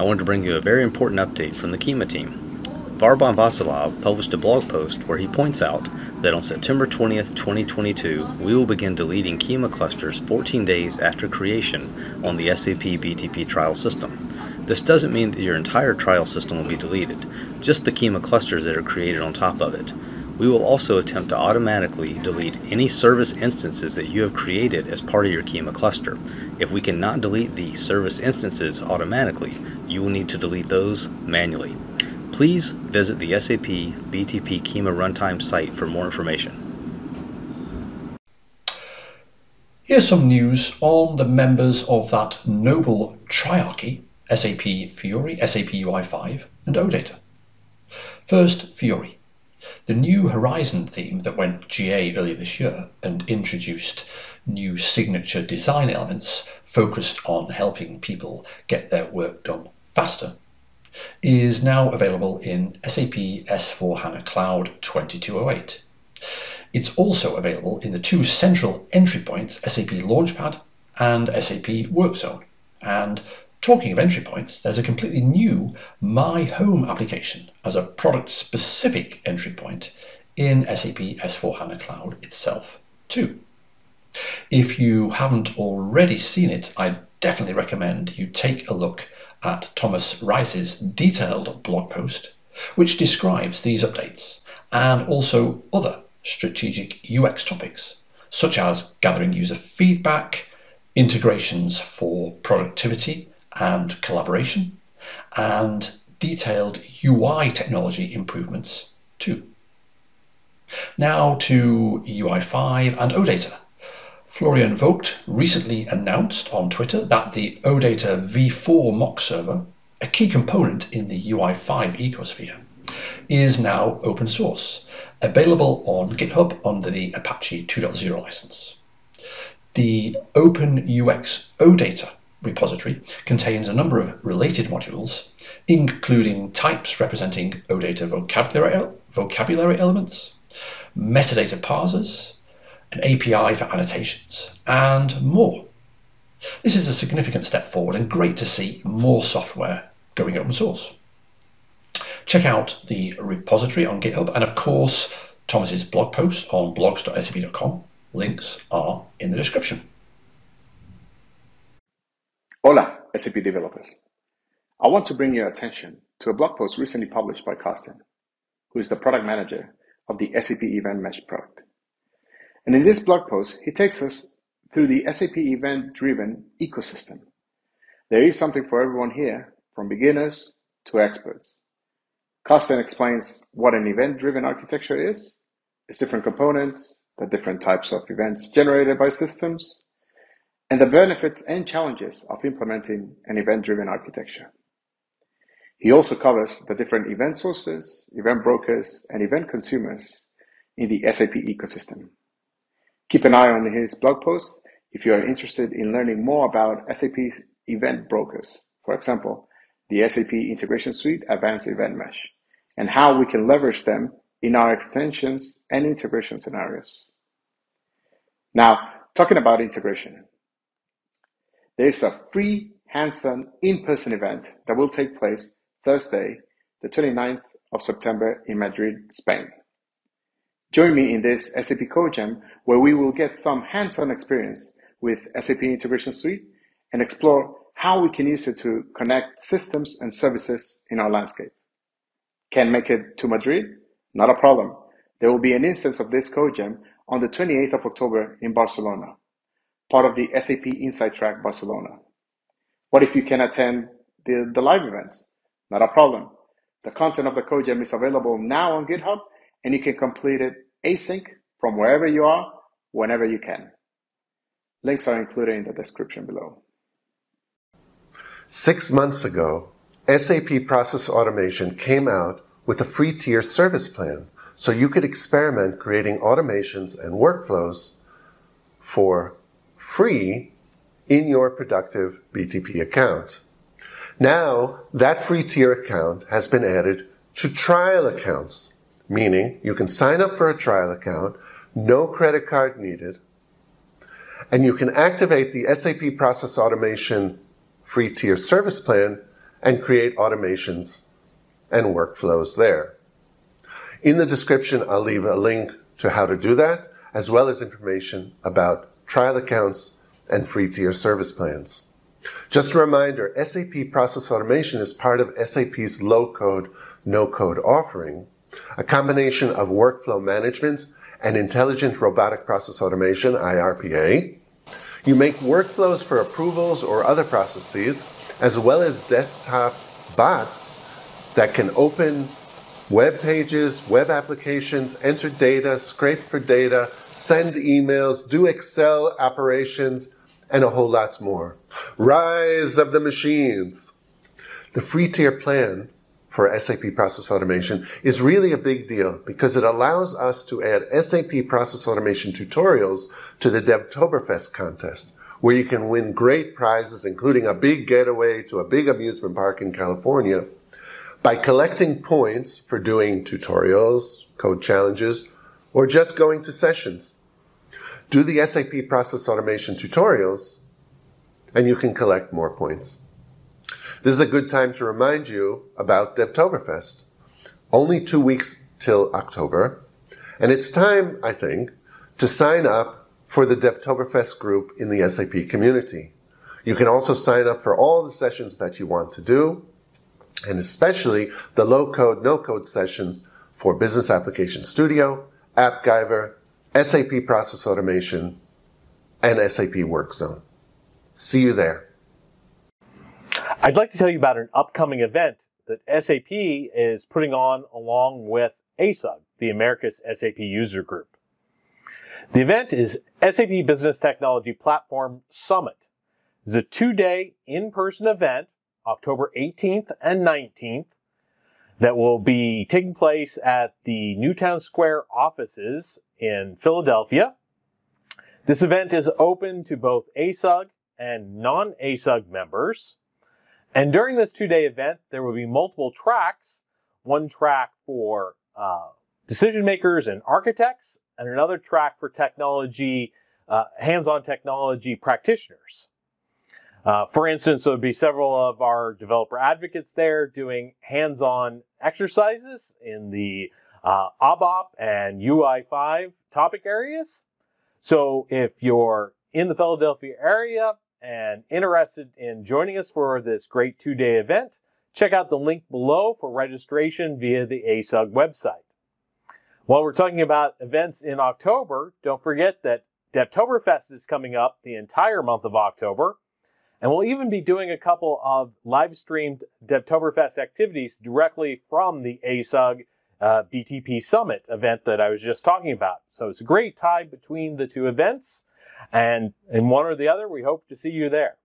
I wanted to bring you a very important update from the Kyma team. Varban Vasilov published a blog post where he points out that on September 20th, 2022, we will begin deleting Kyma clusters 14 days after creation on the SAP BTP trial system. This doesn't mean that your entire trial system will be deleted, just the Kyma clusters that are created on top of it. We will also attempt to automatically delete any service instances that you have created as part of your Kyma cluster. If we cannot delete the service instances automatically, you will need to delete those manually. Please visit the SAP BTP Kyma Runtime site for more information. Here's some news on the members of that noble triarchy SAP Fiori, SAP UI5, and OData. First, Fiori. The new Horizon theme that went GA earlier this year and introduced new signature design elements focused on helping people get their work done faster is now available in SAP S4 HANA Cloud 2208. It's also available in the two central entry points, SAP Launchpad and SAP WorkZone. And talking of entry points, there's a completely new My Home application as a product specific entry point in SAP S4 HANA Cloud itself, too. If you haven't already seen it, I definitely recommend you take a look at Thomas Reiss's detailed blog post, which describes these updates and also other strategic UX topics, such as gathering user feedback, integrations for productivity and collaboration, and detailed UI technology improvements too. Now to UI5 and OData. Florian Vogt recently announced on Twitter that the OData v4 mock server, a key component in the UI5 ecosphere, is now open source, available on GitHub under the Apache 2.0 license. The OpenUX OData repository contains a number of related modules, including types representing OData vocabulary, vocabulary elements, metadata parsers, an API for annotations, and more. This is a significant step forward and great to see more software going open source. Check out the repository on GitHub and, of course, Thomas's blog post on blogs.sap.com. Links are in the description. Hola, SAP developers. I want to bring your attention to a blog post recently published by Carsten, who is the product manager of the SAP Event Mesh product. And in this blog post, he takes us through the SAP event driven ecosystem. There is something for everyone here, from beginners to experts. Carsten explains what an event driven architecture is, its different components, the different types of events generated by systems, and the benefits and challenges of implementing an event driven architecture. He also covers the different event sources, event brokers, and event consumers in the SAP ecosystem. Keep an eye on his blog post if you are interested in learning more about SAP's event brokers. For example, the SAP Integration Suite Advanced Event Mesh, and how we can leverage them in our extensions and integration scenarios. Now, talking about integration, there is a free hands-on in-person event that will take place Thursday, the 29th of September in Madrid, Spain. Join me in this SAP CodeJam where we will get some hands-on experience with SAP Integration Suite and explore how we can use it to connect systems and services in our landscape. Can't make it to Madrid? Not a problem. There will be an instance of this CodeJam on the 28th of October in Barcelona, part of the SAP Inside Track Barcelona. What if you can attend the, the live events? Not a problem. The content of the CodeJam is available now on GitHub and you can complete it async from wherever you are, whenever you can. Links are included in the description below. Six months ago, SAP Process Automation came out with a free tier service plan so you could experiment creating automations and workflows for free in your productive BTP account. Now, that free tier account has been added to trial accounts meaning you can sign up for a trial account, no credit card needed, and you can activate the SAP Process Automation free tier service plan and create automations and workflows there. In the description, I'll leave a link to how to do that, as well as information about trial accounts and free tier service plans. Just a reminder, SAP Process Automation is part of SAP's low code, no code offering, a combination of workflow management and intelligent robotic process automation, IRPA. You make workflows for approvals or other processes, as well as desktop bots that can open web pages, web applications, enter data, scrape for data, send emails, do Excel operations, and a whole lot more. Rise of the machines. The free tier plan for SAP Process Automation is really a big deal because it allows us to add SAP Process Automation tutorials to the Devtoberfest contest, where you can win great prizes, including a big getaway to a big amusement park in California, by collecting points for doing tutorials, code challenges, or just going to sessions. Do the SAP Process Automation tutorials, and you can collect more points. This is a good time to remind you about Devtoberfest. Only two weeks till October, and it's time, I think, to sign up for the Devtoberfest group in the SAP community. You can also sign up for all the sessions that you want to do, and especially the low code, no code sessions for Business Application Studio, AppGyver, SAP Process Automation, and SAP WorkZone. See you there. I'd like to tell you about an upcoming event that SAP is putting on along with ASUG, the Americas SAP User Group. The event is SAP Business Technology Platform Summit. It's a two-day in-person event, October 18th and 19th, that will be taking place at the Newtown Square offices in Philadelphia. This event is open to both ASUG and non-ASUG members. And during this two-day event, there will be multiple tracks. One track for uh, decision makers and architects, and another track for technology, uh, hands-on technology practitioners. Uh, for instance, there would be several of our developer advocates there doing hands-on exercises in the uh, ABAP and UI5 topic areas. So if you're in the Philadelphia area and interested in joining us for this great two-day event, check out the link below for registration via the ASUG website. While we're talking about events in October, don't forget that Devtoberfest is coming up the entire month of October, and we'll even be doing a couple of live streamed Devtoberfest activities directly from the ASUG uh, BTP Summit event that I was just talking about. So it's a great tie between the two events. And in one or the other, we hope to see you there.